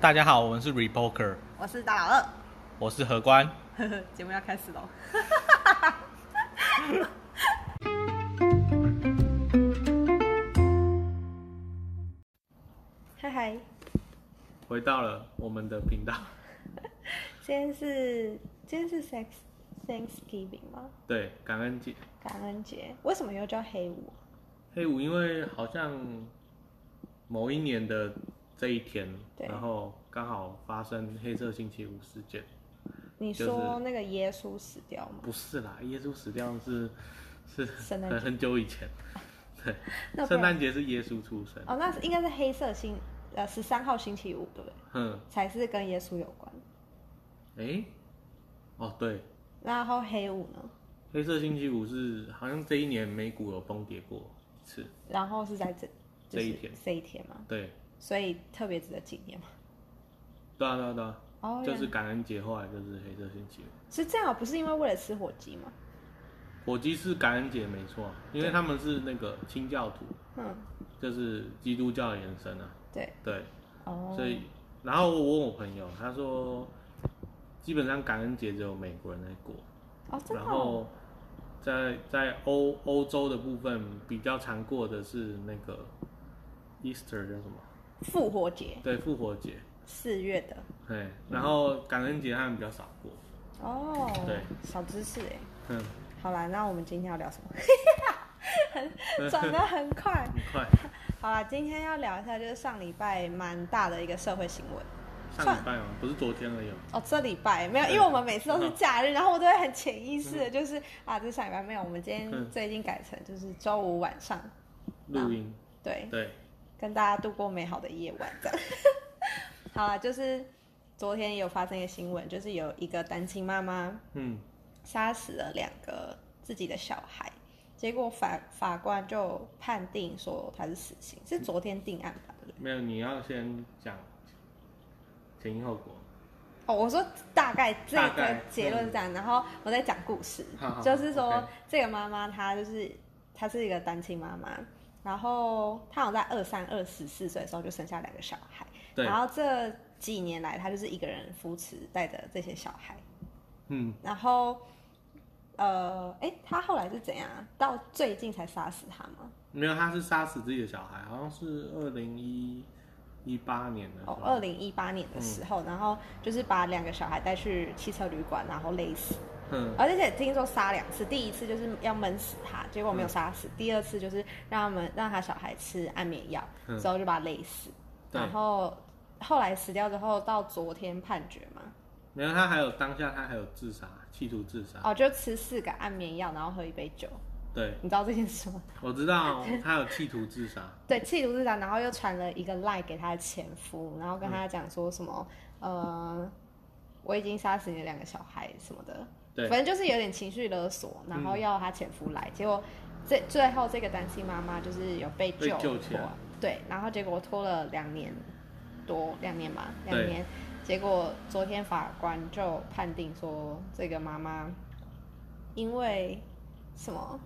大家好，我们是 Repoker，我是大老二，我是何官。呵呵，节目要开始喽。嗨嗨，回到了我们的频道，今天是今天是 Thanks Thanksgiving 吗？对，感恩节感恩节，为什么又叫黑五？黑五，因为好像某一年的这一天，然后刚好发生黑色星期五事件。你就是说那个耶稣死掉吗？不是啦，耶稣死掉是是很很久以前，对，圣诞节是耶稣出生，哦，那是应该是黑色星呃十三号星期五对不对？嗯，才是跟耶稣有关。诶，哦对，然后黑五呢？黑色星期五是好像这一年美股有崩跌过一次，然后是在这这一天，这一天嘛，对，所以特别值得纪念嘛。对啊对啊对啊，哦，就是感恩节后来就是黑色星期五。是这样，不是因为为了吃火鸡吗？火鸡是感恩节没错，因为他们是那个清教徒，嗯，就是基督教的延伸啊。对，对，哦，所以然后我问我朋友，他说基本上感恩节只有美国人在过，哦，真的哦、然后在在欧欧洲的部分比较常过的是那个 Easter 叫什么？复活节对，复活节。四月的对，然后感恩节他们比较少过。哦，对，小知识哎。嗯，好啦，那我们今天要聊什么？很转的很快。很快。好啦，今天要聊一下就是上礼拜蛮大的一个社会新闻。上礼拜吗，不是昨天而已哦。哦，这礼拜没有，因为我们每次都是假日，然后我都会很潜意识的，就是啊，这上礼拜没有，我们今天嗯最近改成就是周五晚上，录音。对，对，跟大家度过美好的夜晚，这样。好啊，就是昨天有发生一个新闻，就是有一个单亲妈妈嗯，杀死了两个自己的小孩，结果法法官就判定说他是死刑，是昨天定案吧？对不对？没有，你要先讲前因后果。哦，我说大概这个结论是这样，然后我在讲故事好好，就是说这个妈妈她就是她是一个单亲妈妈，然后他好像在二三二十四岁的时候就生下两个小孩，对然后这几年来他就是一个人扶持带着这些小孩，嗯，然后呃，哎，他后来是怎样啊？到最近才杀死他吗？没有，他是杀死自己的小孩，好像是二零一一八年的时候哦，二零一八年的时候，然后就是把两个小孩带去汽车旅馆，然后勒死。嗯，而且听说杀两次，第一次就是要闷死他，结果没有杀死；第二次就是让他们让他小孩吃安眠药，嗯之后就把他勒死。对然后后来死掉之后，到昨天判决嘛，没有，他还有当下他还有自杀，企图自杀。哦，就吃四个安眠药，然后喝一杯酒。对，你知道这件事吗？我知道他有企图自杀。对，企图自杀，然后又传了一个赖给他的前夫，然后跟他讲说什么，呃，我已经杀死你的两个小孩什么的，对。反正就是有点情绪勒索，然后要他前夫来，结果最最后这个单亲妈妈就是有被被救救起来。对，然后结果拖了两年多，两年吧，两年，结果昨天法官就判定说这个妈妈因为什么，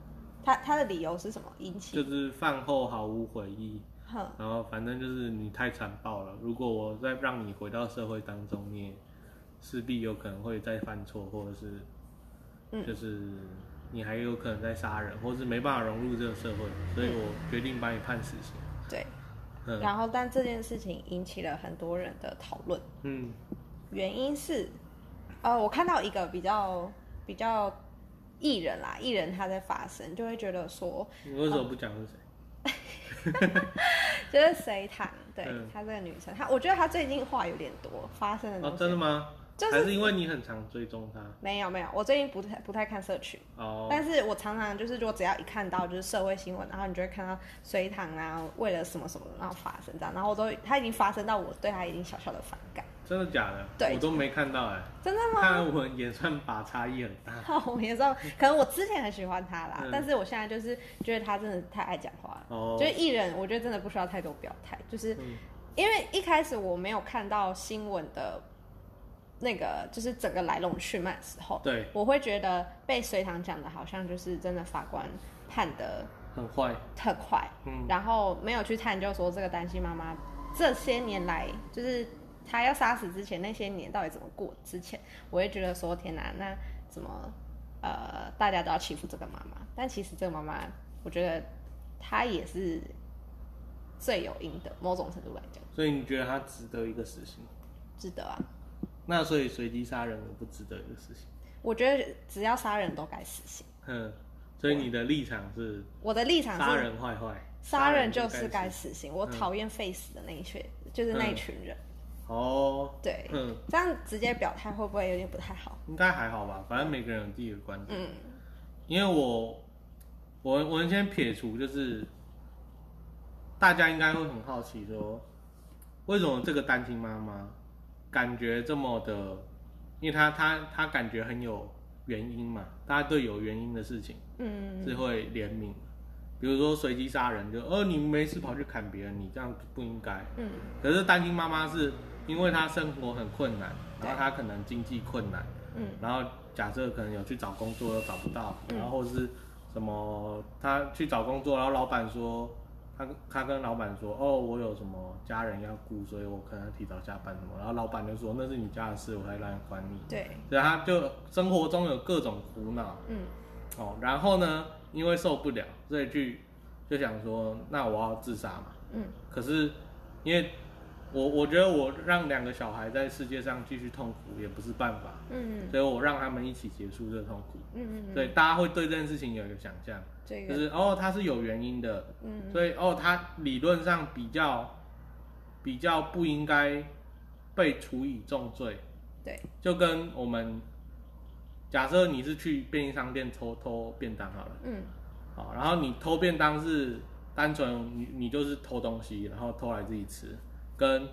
她她的理由是什么引起，就是饭后毫无悔意，哼。然后反正就是你太残暴了。如果我再让你回到社会当中，你也势必有可能会再犯错，或者是，嗯。就是你还有可能在杀人，或是没办法融入这个社会，所以我决定把你判死刑。对，嗯。然后但这件事情引起了很多人的讨论，嗯，原因是，呃，我看到一个比较比较艺人啦，艺人他在发声，就会觉得说，你为什么不讲是谁？就是隋唐，对、嗯。她这个女生，她我觉得她最近话有点多，发生的东哦，真的吗？就是还是因为你很常追踪他？没有没有，我最近不太不太看社群，哦，但是我常常就是，如果只要一看到就是社会新闻，然后你就会看到隋唐啊，为了什么什么然后发生这样，然后我都他已经发生到我对他已经小小的反感，真的假的？对我都没看到哎、真的吗？看来我们演算把差异很大。我也知道，可能我之前很喜欢他啦，嗯但是我现在就是觉得他真的太爱讲话了。哦就是艺人，我觉得真的不需要太多表态，就是嗯因为一开始我没有看到新闻的那个，就是整个来龙去脉的时候，对，我会觉得被隋唐讲的好像就是真的法官判的很坏。特快，嗯然后没有去探究说这个单亲妈妈这些年来就是她要杀死之前那些年到底怎么过？之前我会觉得说天哪，那怎么呃大家都要欺负这个妈妈？但其实这个妈妈，我觉得她也是罪有应得，某种程度来讲，所以你觉得他值得一个死刑？值得啊。那所以随机杀人我不值得一个死刑？我觉得只要杀人都该死刑。嗯，所以你的立场是我的立场是杀人坏坏，杀人就就是该死刑，我讨厌 face 的那一群，就是那一群人。哦，对，嗯，这样直接表态会不会有点不太好？应该还好吧，反正每个人有自己的观点。嗯因为我我我们先撇除，就是大家应该会很好奇说，为什么这个单亲妈妈感觉这么的，因为他他他感觉很有原因嘛，大家对有原因的事情嗯。是会怜悯，比如说随机杀人，就呃你没事跑去砍别人，你这样不应该。嗯。可是单亲妈妈是因为她生活很困难，然后她可能经济困难，嗯。然后假设可能有去找工作又找不到，嗯。然后是什么她去找工作，然后老板说他他跟老板说哦我有什么家人要顾，所以我可能要提早下班什么，然后老板就说那是你家的事，我才让你管你，对，所以他就生活中有各种苦恼。嗯。哦，然后呢因为受不了，所以去就想说那我要自杀嘛，嗯。可是因为我我觉得我让两个小孩在世界上继续痛苦也不是办法。嗯。所以我让他们一起结束这个痛苦。嗯嗯，对，大家会对这件事情有一个想象，这个。就是哦，他是有原因的，嗯。所以哦，他理论上比较比较不应该被处以重罪，对，就跟我们假设你是去便利商店偷偷便当好了，嗯。好，然后你偷便当是单纯你你就是偷东西，然后偷来自己吃，跟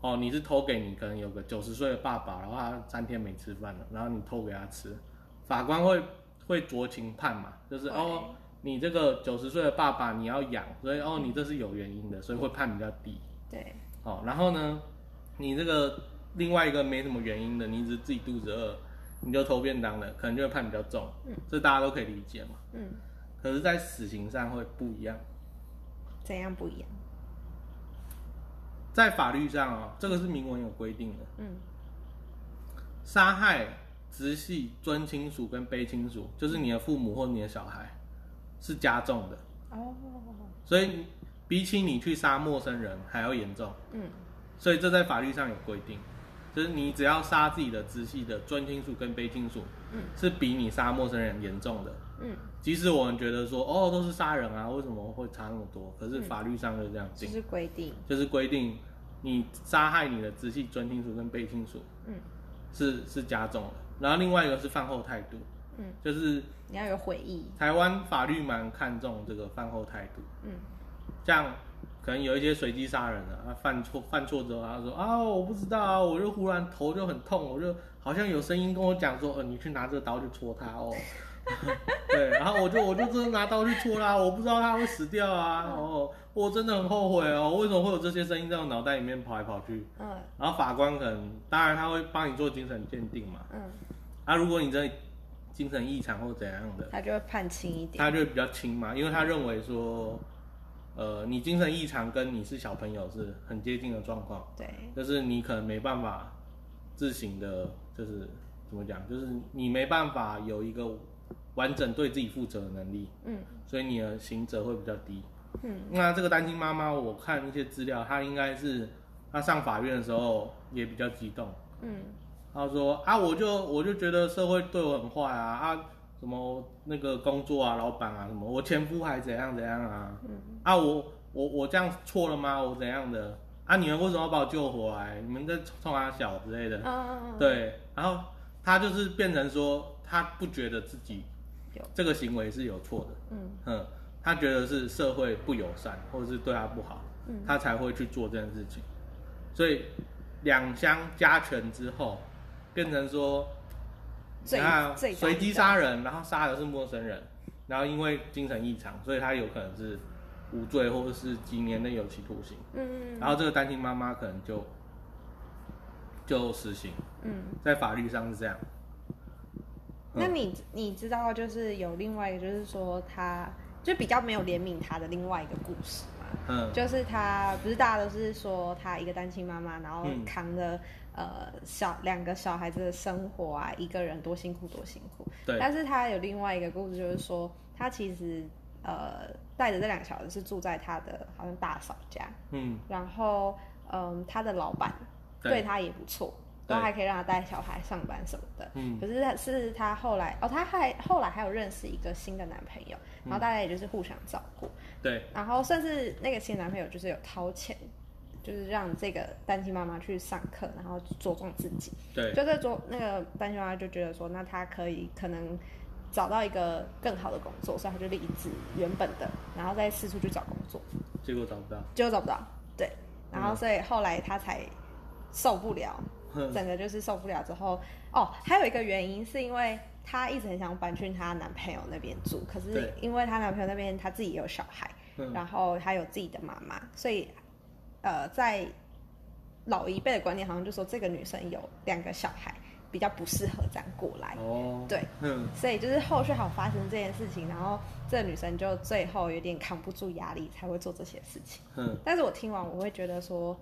哦你是偷给你可能有个九十岁的爸爸，然后他三天没吃饭了，然后你偷给他吃，法官会会酌情判嘛，就是哦你这个九十岁的爸爸你要养，所以哦你这是有原因的，所以会判比较低，对，哦，然后呢你这个另外一个没什么原因的，你只是自己肚子饿，你就偷便当了，可能就会判比较重，嗯，这大家都可以理解嘛。嗯，可是，在死刑上会不一样。怎样不一样？在法律上啊、这个是明文有规定的，嗯。杀害直系尊亲属跟卑亲属，就是你的父母或你的小孩，是加重的。哦，所以比起你去杀陌生人还要严重。嗯。所以这在法律上有规定，就是你只要杀自己的直系的尊亲属跟卑亲属，嗯。是比你杀陌生人严重的。嗯，即使我们觉得说，哦，都是杀人啊，为什么会差那么多？可是法律上就这样定。就是规定，就是规定你杀害你的直系尊亲属跟卑亲属嗯。是是加重的，然后另外一个是饭后态度，嗯，就是你要有悔意，台湾法律蛮看重这个饭后态度，嗯。像可能有一些随机杀人的，他犯错犯错之后，他说啊我不知道啊，我就忽然头就很痛，我就好像有声音跟我讲说，呃你去拿这个刀去戳他哦。对，然后我就我就真的拿刀去戳他，我不知道他会死掉啊！哦，我真的很后悔哦，为什么会有这些声音在我脑袋里面跑来跑去？嗯然后法官可能，当然他会帮你做精神鉴定嘛。嗯，啊，如果你真的精神异常或怎样的，他就会判轻一点，他就会比较轻嘛，因为他认为说，呃，你精神异常跟你是小朋友是很接近的状况，对，就是你可能没办法自行的，就是怎么讲，就是你没办法有一个完整对自己负责的能力，嗯。所以你的行责会比较低。嗯。那这个单亲妈妈，我看一些资料，她应该是她上法院的时候也比较激动。嗯。她说啊，我就我就觉得社会对我很坏啊啊，什么那个工作啊，老板啊，什么我前夫还怎样怎样啊嗯啊，我我我这样错了吗？我怎样的啊？你们为什么要把我救回来？你们在冲他小之类的。嗯，对，然后他就是变成说，他不觉得自己有这个行为是有错的。嗯嗯，他觉得是社会不友善，或者是对他不好，嗯他才会去做这件事情。所以两相加权之后，变成说，你最随机杀人，然后杀的是陌生人，然后因为精神异常，所以他有可能是无罪或者是几年的有期徒刑。嗯然后这个单亲妈妈可能就就死刑，嗯，在法律上是这样。那你你知道就是有另外一个就是说他就比较没有怜悯他的另外一个故事吗？嗯就是他不是大家都是说他一个单亲妈妈，然后嗯扛着、呃小两个小孩子的生活啊，一个人多辛苦多辛苦。对，但是他有另外一个故事，就是说他其实呃带着这两个小孩是住在他的好像大嫂家，嗯。然后嗯他的老板对。对她也不错，对。都还可以让他带小孩上班什么的。嗯。可是他是他后来哦，他还后来还有认识一个新的男朋友，然后大家也就是互相照顾，对，然后甚至那个新男朋友就是有掏钱，就是让这个单亲妈妈去上课，然后茁壮自己。对，就在做那个单亲妈妈就觉得说，那她可以可能找到一个更好的工作，所以她就离职原本的，然后再四处去找工作，结果找不到，结果找不到，对，然后所以后来她才受不了，哼整个就是受不了之后，哦，还有一个原因是因为她一直很想搬去她男朋友那边住，可是因为她男朋友那边她自己也有小孩，嗯。然后她有自己的妈妈，所以呃，在老一辈的观念好像就说这个女生有两个小孩，比较不适合这样过来。哦，对，嗯所以就是后续还有发生这件事情，然后这个女生就最后有点扛不住压力，才会做这些事情。嗯，但是我听完我会觉得说，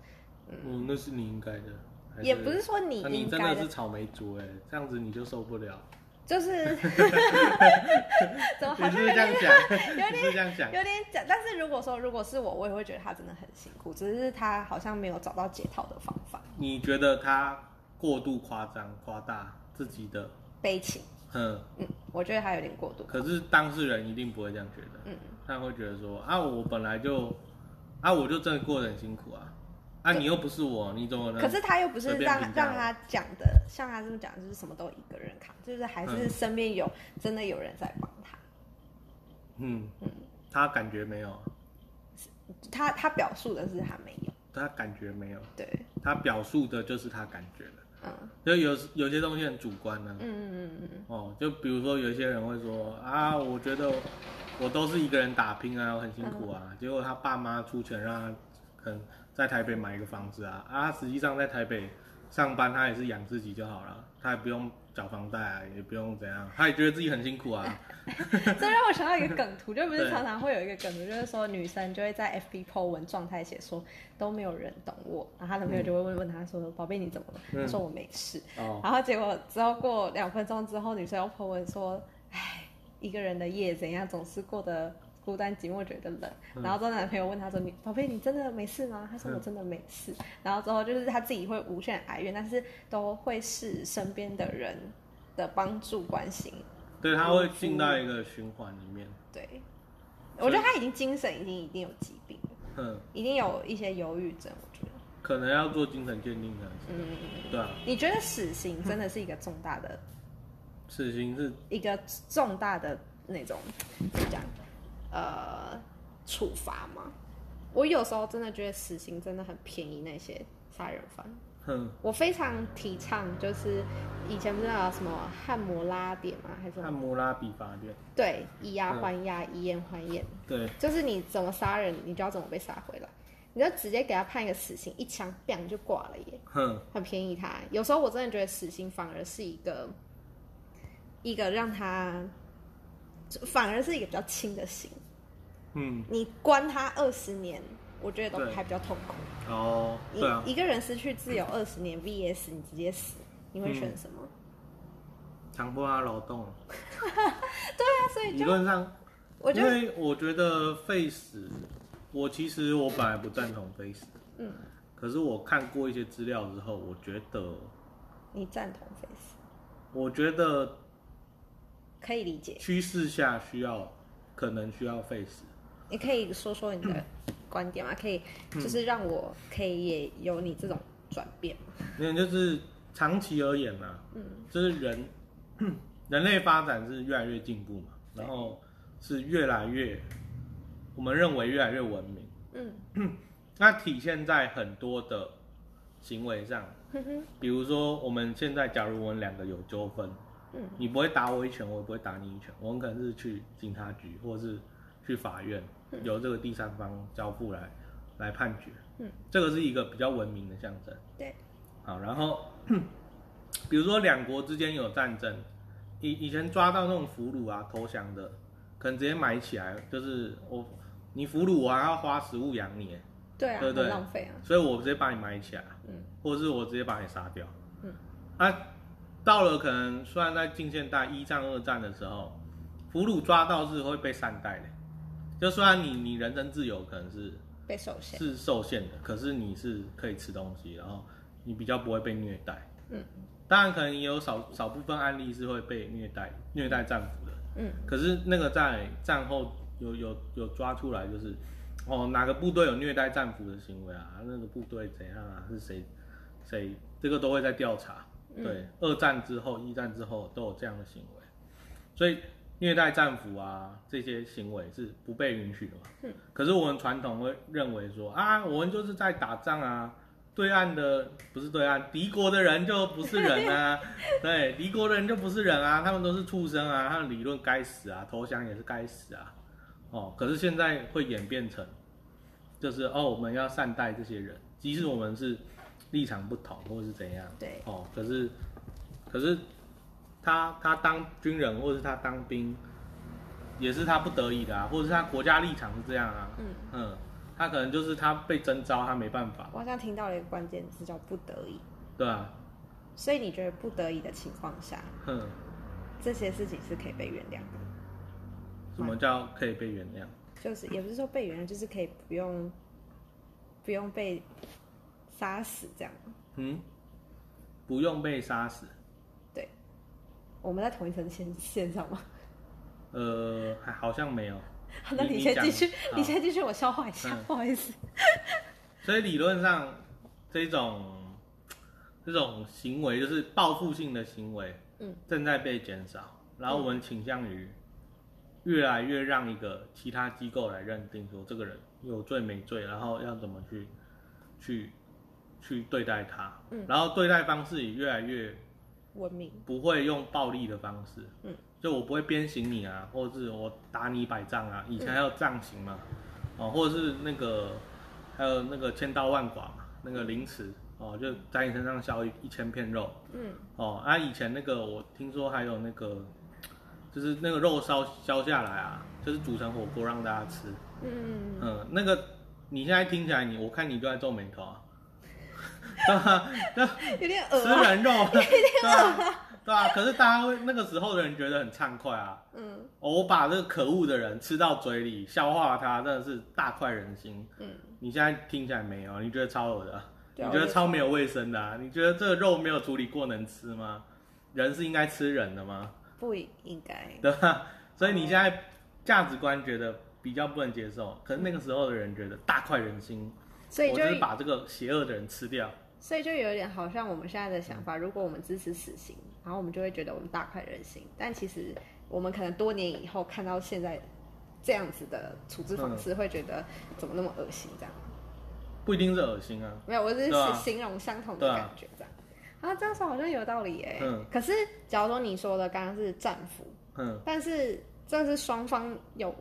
嗯，那是你应该的，也不是说你你应该的真的是，草莓族哎，这样子你就受不了，就是 怎么好你是这像有点？有点是是这样想？有点讲，但是如果说如果是我，我也会觉得他真的很辛苦，只是他好像没有找到解套的方法，你觉得他过度夸张、夸大自己的，悲情，嗯，嗯，我觉得他有点过度，可是当事人一定不会这样觉得，嗯，他会觉得说啊，我本来就啊，我就真的过得很辛苦啊，啊，你又不是我，你怎么能？可是他又不是让让他讲的，像他这么讲，就是什么都一个人扛，就是还是嗯。身边有、真的有人在帮他。嗯他感觉没有，他他表述的是他没有，他感觉没有，对，他表述的就是他感觉的。嗯。就有有些东西很主观呢、嗯嗯嗯嗯，哦，就比如说有些人会说啊，我觉得我都是一个人打拼啊，我很辛苦啊，结果他爸妈出钱让他可能在台北买一个房子啊，啊，实际上在台北上班他也是养自己就好了，他也不用缴房贷啊，也不用怎样，他也觉得自己很辛苦啊，这让我想到一个梗图，就不是常常会有一个梗图，就是说女生就会在 FB po 文状态写说都没有人懂我，然后她的朋友就会问问她说：“宝贝你怎么了？”嗯她说：“我没事。”哦，然后结果之后过两分钟之后，女生又 po 文说：“唉，一个人的夜怎样，总是过得孤单寂寞，觉得冷。嗯然后之后男朋友问她说：“你宝贝，你真的没事吗？”她说：“我真的没事。然后之后就是她自己会无限哀怨，但是都会是身边的人的帮助关心。对，他会进到一个循环里面，对，我觉得他已经精神已经一定有疾病了，嗯，一定有一些忧郁症。我觉得，可能要做精神鉴定的，嗯，对啊，你觉得死刑真的是一个重大的死刑是一个重大的那种怎么讲呃处罚吗？我有时候真的觉得死刑真的很便宜那些杀人犯。哼，我非常提倡，就是以前不是有什么汉摩拉典吗？还是汉么？谟拉比法典，对，以牙还牙，以眼还眼，对，就是你怎么杀人，你就要怎么被杀回来。你就直接给他判一个死刑，一枪 bang 就挂了耶。哼，很便宜他。有时候我真的觉得死刑反而是一个一个让他，反而是一个比较轻的刑。嗯，你关他二十年，我觉得都还比较痛苦。哦，你对啊，一个人失去自由二十年 VS 你直接死，你会选什么？强迫他劳动，对啊，所以理就论上，我觉得因为我觉得废死，我其实我本来不赞同废死，嗯，可是我看过一些资料之后，我觉得，你赞同 face，我觉得可以理解。趋势下需要，可能需要废死，你可以说说你的观点吗？可以，就是让我可以也有你这种转变吗？因为就是长期而言嘛，嗯，就是人 人类发展是越来越进步嘛，然后是越来越，我们认为越来越文明，嗯。那体现在很多的行为上，比如说我们现在假如我们两个有纠纷，嗯。你不会打我一拳，我也不会打你一拳，我们可能是去警察局或是去法院，由这个第三方交付来来判决，嗯，这个是一个比较文明的象征。对，好，然后 比如说两国之间有战争，以以前抓到那种俘虏啊投降的，可能直接埋起来，就是我你俘虏我还要花食物养你，对啊，对不对？浪费啊。所以我直接把你埋起来，嗯，或者是我直接把你杀掉，嗯，啊，到了可能虽然在近现代一战、二战的时候，俘虏抓到是会被善待的，就虽然你你人身自由可能是被受限。是受限的，可是你是可以吃东西，然后你比较不会被虐待。嗯，当然可能也有少少部分案例是会被虐待虐待战俘的，嗯，可是那个在战后有有有抓出来，就是哦哪个部队有虐待战俘的行为啊，那个部队怎样啊，是谁谁这个都会在调查。嗯对，二战之后、一战之后都有这样的行为，所以虐待战俘啊这些行为是不被允许的嘛。嗯。可是我们传统会认为说啊，我们就是在打仗啊，对岸的不是对岸，敌国的人就不是人啊，对，敌国的人就不是人啊，他们都是畜生啊，他们理论该死啊，投降也是该死啊。哦，可是现在会演变成，就是哦，我们要善待这些人，即使我们是立场不同或是怎样。对，哦，可是可是他他当军人或者是他当兵，也是他不得已的啊，或者是他国家立场是这样啊，嗯，嗯，他可能就是他被征召，他没办法，我好像听到了一个关键词叫不得已。对啊，所以你觉得不得已的情况下，哼，这些事情是可以被原谅的？什么叫可以被原谅？就是也不是说被原谅，就是可以不用不用被杀死这样。嗯，不用被杀死，我们在同一层线线上吗？呃，还好像没有，那你先继续，好你先继续，我消化一下，嗯。不好意思。所以理论上这种这种行为就是报复性的行为，嗯，正在被减少，然后我们倾向于越来越让一个其他机构来认定说这个人有罪没罪，然后要怎么去去去对待他，嗯。然后对待方式也越来越文明，不会用暴力的方式，嗯，就我不会鞭刑你啊，或者是我打你一百杖啊，以前还有杖刑嘛，哦，或者是那个还有那个千刀万剐嘛，那个凌迟哦，就在你身上削一一千片肉，嗯。哦，啊，以前那个我听说还有那个，就是那个肉烧削下来啊，就是煮成火锅让大家吃，嗯，嗯，那个你现在听起来你，我看你就在皱眉头啊，对吧？那有点恶吃啊。人肉，对吧？对啊，可是大家会那个时候的人觉得很畅快啊。嗯哦我把这个可恶的人吃到嘴里，消化它，真的是大快人心。嗯，你现在听起来没有？你觉得超恶的？你觉得超没有卫生的、啊？你觉得这个肉没有处理过能吃吗？人是应该吃人的吗？不应该。对吧？所以你现在价值观觉得比较不能接受，可是那个时候的人觉得大快人心，所以我就是把这个邪恶的人吃掉。所以就有点好像我们现在的想法，如果我们支持死刑，然后我们就会觉得我们大快人心，但其实我们可能多年以后看到现在这样子的处置方式，会觉得怎么那么恶心这样。不一定是恶心啊，没有，我只是形容相同的感觉这样。啊，这样说好像有道理耶。嗯。可是假如说你说的刚刚是战俘，嗯。但是这是双方有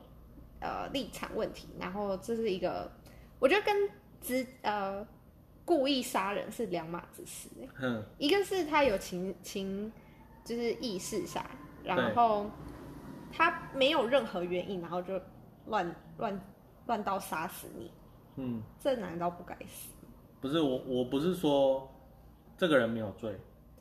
呃立场问题，然后这是一个，我觉得跟直呃故意杀人是两码子事耶。嗯一个是他有情情，就是意识杀，然后他没有任何原因，然后就乱乱乱刀杀死你，嗯，这难道不该死？不是我，我不是说这个人没有罪，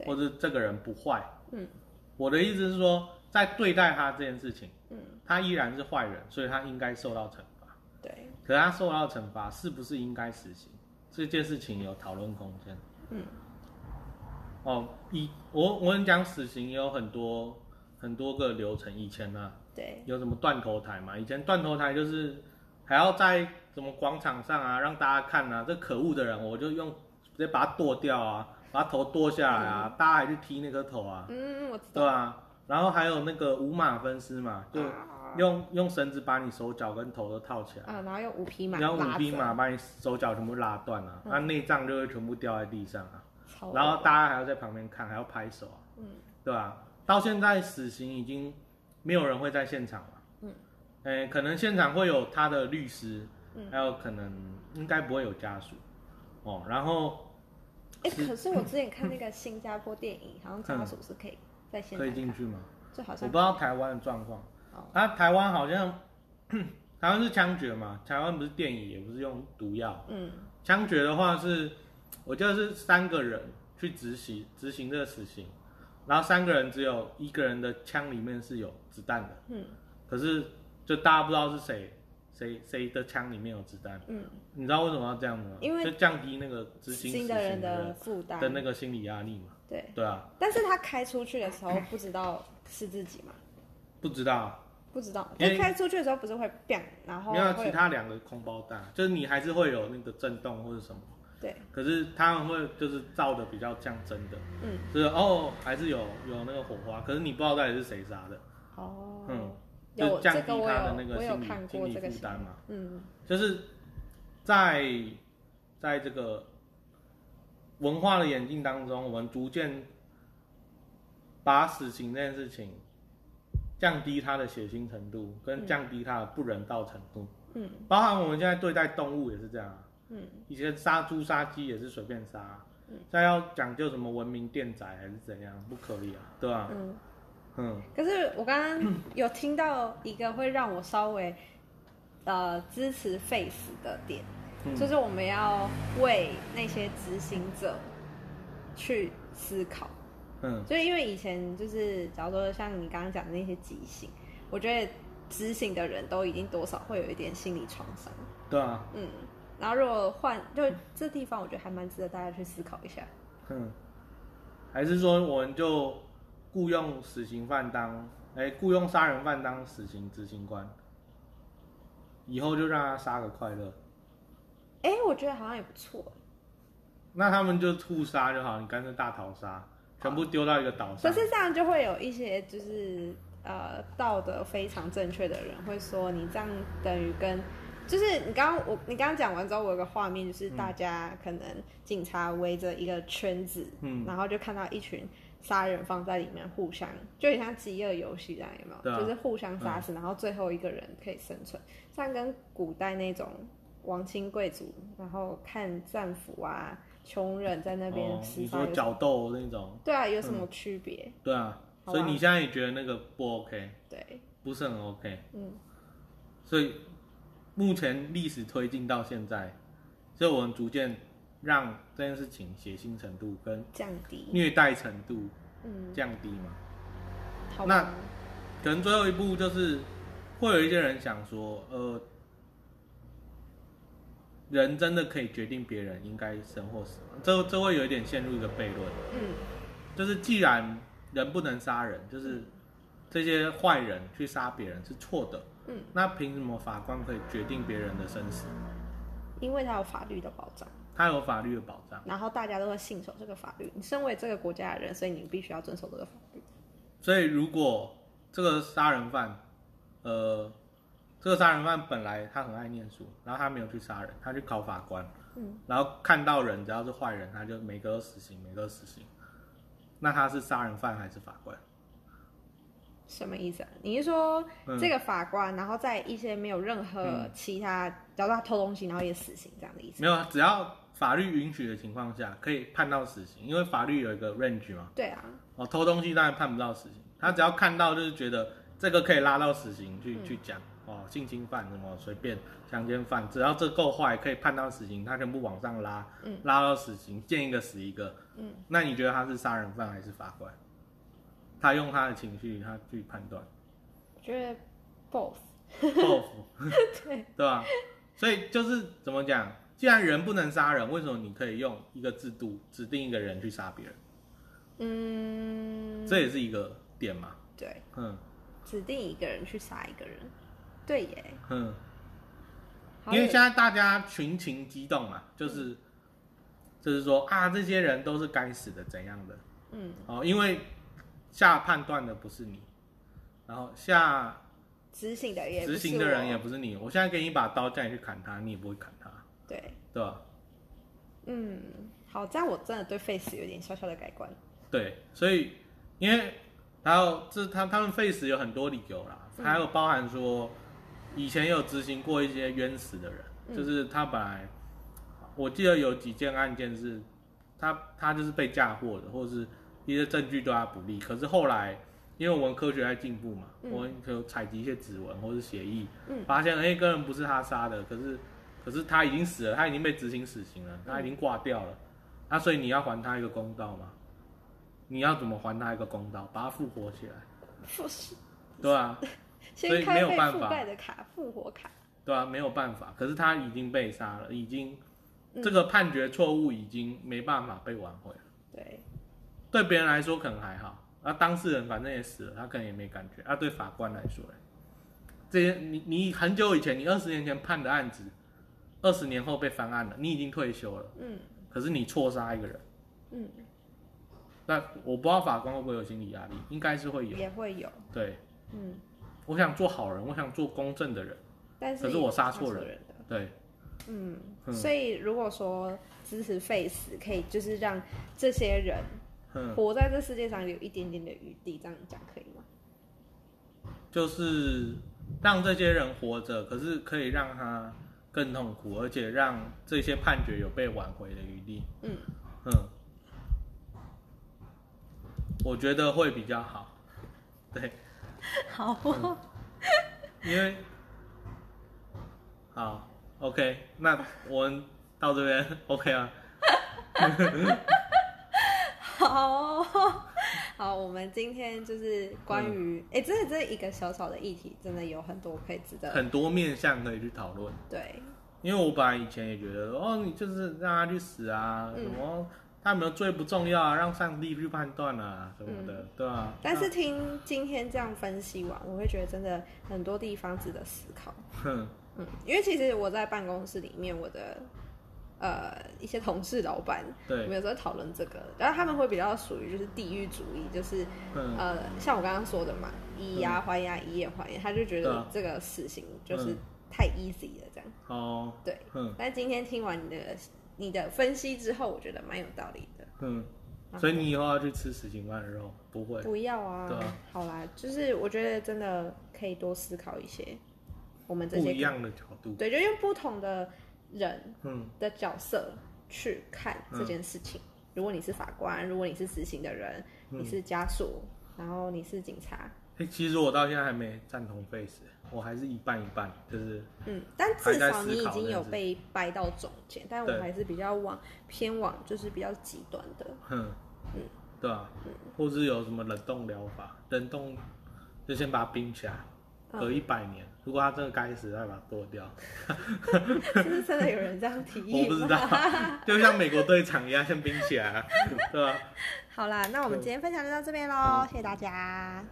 或者这个人不坏。嗯，我的意思是说，在对待他这件事情，嗯，他依然是坏人，所以他应该受到惩罚。对，可是他受到惩罚是不是应该死刑，这件事情有讨论空间。嗯，哦，以我我们讲死刑也有很多很多个流程，以前呢、对，有什么断头台嘛？以前断头台就是还要在什么广场上啊，让大家看啊，这可恶的人，我就用直接把他剁掉啊，把他头剁下来啊，大家还去踢那颗头啊，嗯，我知道对啊、然后还有那个五马分尸嘛，就道。用用绳子把你手脚跟头都套起来，啊，然后用五匹马然后，五匹马把你手脚全部拉断了、嗯。那内脏就会全部掉在地上啊。然后大家还要在旁边看，还要拍手啊，嗯，对吧？到现在死刑已经没有人会在现场了，嗯，诶，可能现场会有他的律师，嗯。还有可能应该不会有家属，哦，然后哎、可是我之前看那个新加坡电影，好像家属是可以在现可场可，以进去吗？就好像我不知道台湾的状况，哦啊，台湾好像 台湾是枪决嘛，台湾不是电影，也不是用毒药。嗯。枪决的话是，我记得是三个人去执行执行这个死刑，然后三个人只有一个人的枪里面是有子弹的，嗯。可是就大家不知道是谁谁谁的枪里面有子弹。嗯，你知道为什么要这样吗？因为就降低那个执行新的人的的负担。的那个心理压力嘛。对，对啊，但是他开出去的时候不知道是自己嘛，不知道，不知道，因为开出去的时候不是会 bang，然后没有其他两个空包弹，就是你还是会有那个震动或者什么，对，可是他们会就是照的比较像真的，嗯，就是哦还是有有那个火花，可是你不知道到底是谁杀的，哦，嗯，就降低他的那个心理看心理负担嘛，嗯。就是在在这个文化的演进当中，我们逐渐把死刑这件事情降低它的血腥程度，跟降低它的不人道程度。嗯。包含我们现在对待动物也是这样啊，嗯。以前杀猪杀鸡也是随便杀。啊，嗯。现在要讲究什么文明电宰还是怎样，不可以啊，对吧、嗯。嗯。可是我刚刚有听到一个会让我稍微呃支持 face 的点，嗯。就是我们要为那些执行者去思考。嗯。就因为以前就是假如说像你刚刚讲的那些极刑，我觉得执行的人都已经多少会有一点心理创伤。对啊，嗯，然后如果换就这地方，我觉得还蛮值得大家去思考一下。嗯，还是说我们就雇佣死刑犯当，哎、雇佣杀人犯当死刑执行官，以后就让他杀个快乐，哎、我觉得好像也不错。那他们就互杀就好，你干脆大逃杀，全部丢到一个岛上。可是这样就会有一些就是呃道德非常正确的人会说，你这样等于跟就是你刚刚我你刚刚讲完之后，我有个画面，就是大家可能警察围着一个圈子，嗯然后就看到一群杀人放在里面互相，就很像饥饿游戏这样，有没有？就是互相杀死，然后最后一个人可以生存，这样跟古代那种王亲贵族，然后看战俘啊、穷人在那边哦，厮杀有什么，你说角斗那种，对啊，有什么区别？对啊，所以你现在也觉得那个不 OK，对，不是很 OK，嗯，所以目前历史推进到现在，所以我们逐渐让这件事情血腥程度跟降低，虐待程度嗯，降低嘛。好那，可能最后一步就是会有一些人想说，呃，人真的可以决定别人应该生或死吗？这这会有一点陷入一个悖论，嗯就是既然人不能杀人，就是这些坏人去杀别人是错的，嗯，那凭什么法官可以决定别人的生死？因为他有法律的保障，他有法律的保障，然后大家都会信守这个法律。你身为这个国家的人，所以你必须要遵守这个法律。所以如果这个杀人犯，呃，这个杀人犯本来他很爱念书，然后他没有去杀人，他去考法官，嗯，然后看到人只要是坏人，他就每个都死刑，每个都死刑。那他是杀人犯还是法官？什么意思啊？你是说嗯这个法官，然后在一些没有任何其他，假如他偷东西，然后也死刑这样的意思？没有，只要法律允许的情况下，可以判到死刑，因为法律有一个 range 嘛。对啊，哦，偷东西当然判不到死刑，他只要看到就是觉得这个可以拉到死刑去、去讲哦，性侵犯什么随便强奸犯，只要这够坏可以判到死刑，他全部往上拉，嗯。拉到死刑，见一个死一个，嗯，那你觉得他是杀人犯还是法官？他用他的情绪他去判断。我觉得 both。报复，对，对吧？所以就是怎么讲，既然人不能杀人，为什么你可以用一个制度指定一个人去杀别人？嗯，这也是一个点嘛，对，嗯。指定一个人去杀一个人，对耶。嗯。因为现在大家群情激动嘛，就是、就是说啊，这些人都是该死的，怎样的嗯哦？因为下判断的不是你，然后下执行的也执行的人也不是你。我现在给你一把刀，叫你去砍他，你也不会砍他，对，对吧？嗯，好，这样我真的对 Face 有点小小的改观。对，所以因为还有这他他们 face 有很多理由啦，嗯还有包含说以前有执行过一些冤死的人，嗯。就是他本来我记得有几件案件是他他就是被嫁祸的，或者是一些证据对他不利，可是后来因为我们科学在进步嘛，嗯。我们有采集一些指纹或是血议，嗯。发现哎，个人不是他杀的，可是可是他已经死了，他已经被执行死刑了，他已经挂掉了，那、所以你要还他一个公道嘛？你要怎么还他一个公道？把他复活起来，复是对吧、所以没有办法覆盖的卡，复活卡。对啊，没有办法，可是他已经被杀了，已经嗯这个判决错误已经没办法被挽回了。对，对别人来说可能还好，啊，当事人反正也死了，他可能也没感觉。啊，对法官来说嘞，这些你你很久以前，你二十年前判的案子，二十年后被翻案了，你已经退休了，嗯可是你错杀一个人，嗯，那我不知道法官会不会有心理压力，应该是会有。也会有，对，嗯，我想做好人，我想做公正的人，但是可是我杀错人人。对，嗯，嗯所以如果说支持 Face，可以就是让这些人嗯，活在这世界上有一点点的余地，这样讲可以吗？就是让这些人活着，可是可以让他更痛苦，而且让这些判决有被挽回的余地。嗯嗯，我觉得会比较好。对，好，因为好，OK，那我们到这边 OK 啊。好，好，我们今天就是关于，哎、这这一个小小的议题，真的有很多可以值得很多面向可以去讨论。对，因为我本来以前也觉得，哦，你就是让他去死啊，嗯什么他有没有罪不重要啊，让上帝去判断啊，什么的，对吧、但是听今天这样分析完，我会觉得真的很多地方值得思考。哼，嗯，因为其实我在办公室里面，我的呃一些同事、老板，我对，们有时候讨论这个，然后他们会比较属于就是地域主义，就是嗯，呃像我刚刚说的嘛，以牙还牙，以眼还眼，他就觉得这个死刑就是嗯。太 easy 了这样。哦，对，嗯，但今天听完你的你的分析之后，我觉得蛮有道理的。嗯，所以你以后要去吃死刑犯的肉，不会，不要啊，对啊。好啦，就是我觉得真的可以多思考一些我们这些不一样的角度，对，就用不同的人嗯，的角色去看这件事情。如果你是法官，如果你是执行的人，嗯。你是家属，然后你是警察，哎、其实我到现在还没赞同 face，我还是一半一半，就是，嗯，但至少你已经有被掰到中间，但我对还是比较往偏往就是比较极端的。哼，对啊，或是有什么冷冻疗法，冷冻就先把它冰起来，嗯隔一百年，如果他真的该死，再把它剁掉。是不是真的有人这样提议我不知道，就像美国队长一样，先冰起来啊，对吧、好啦，那我们今天分享就到这边喽，谢谢大家。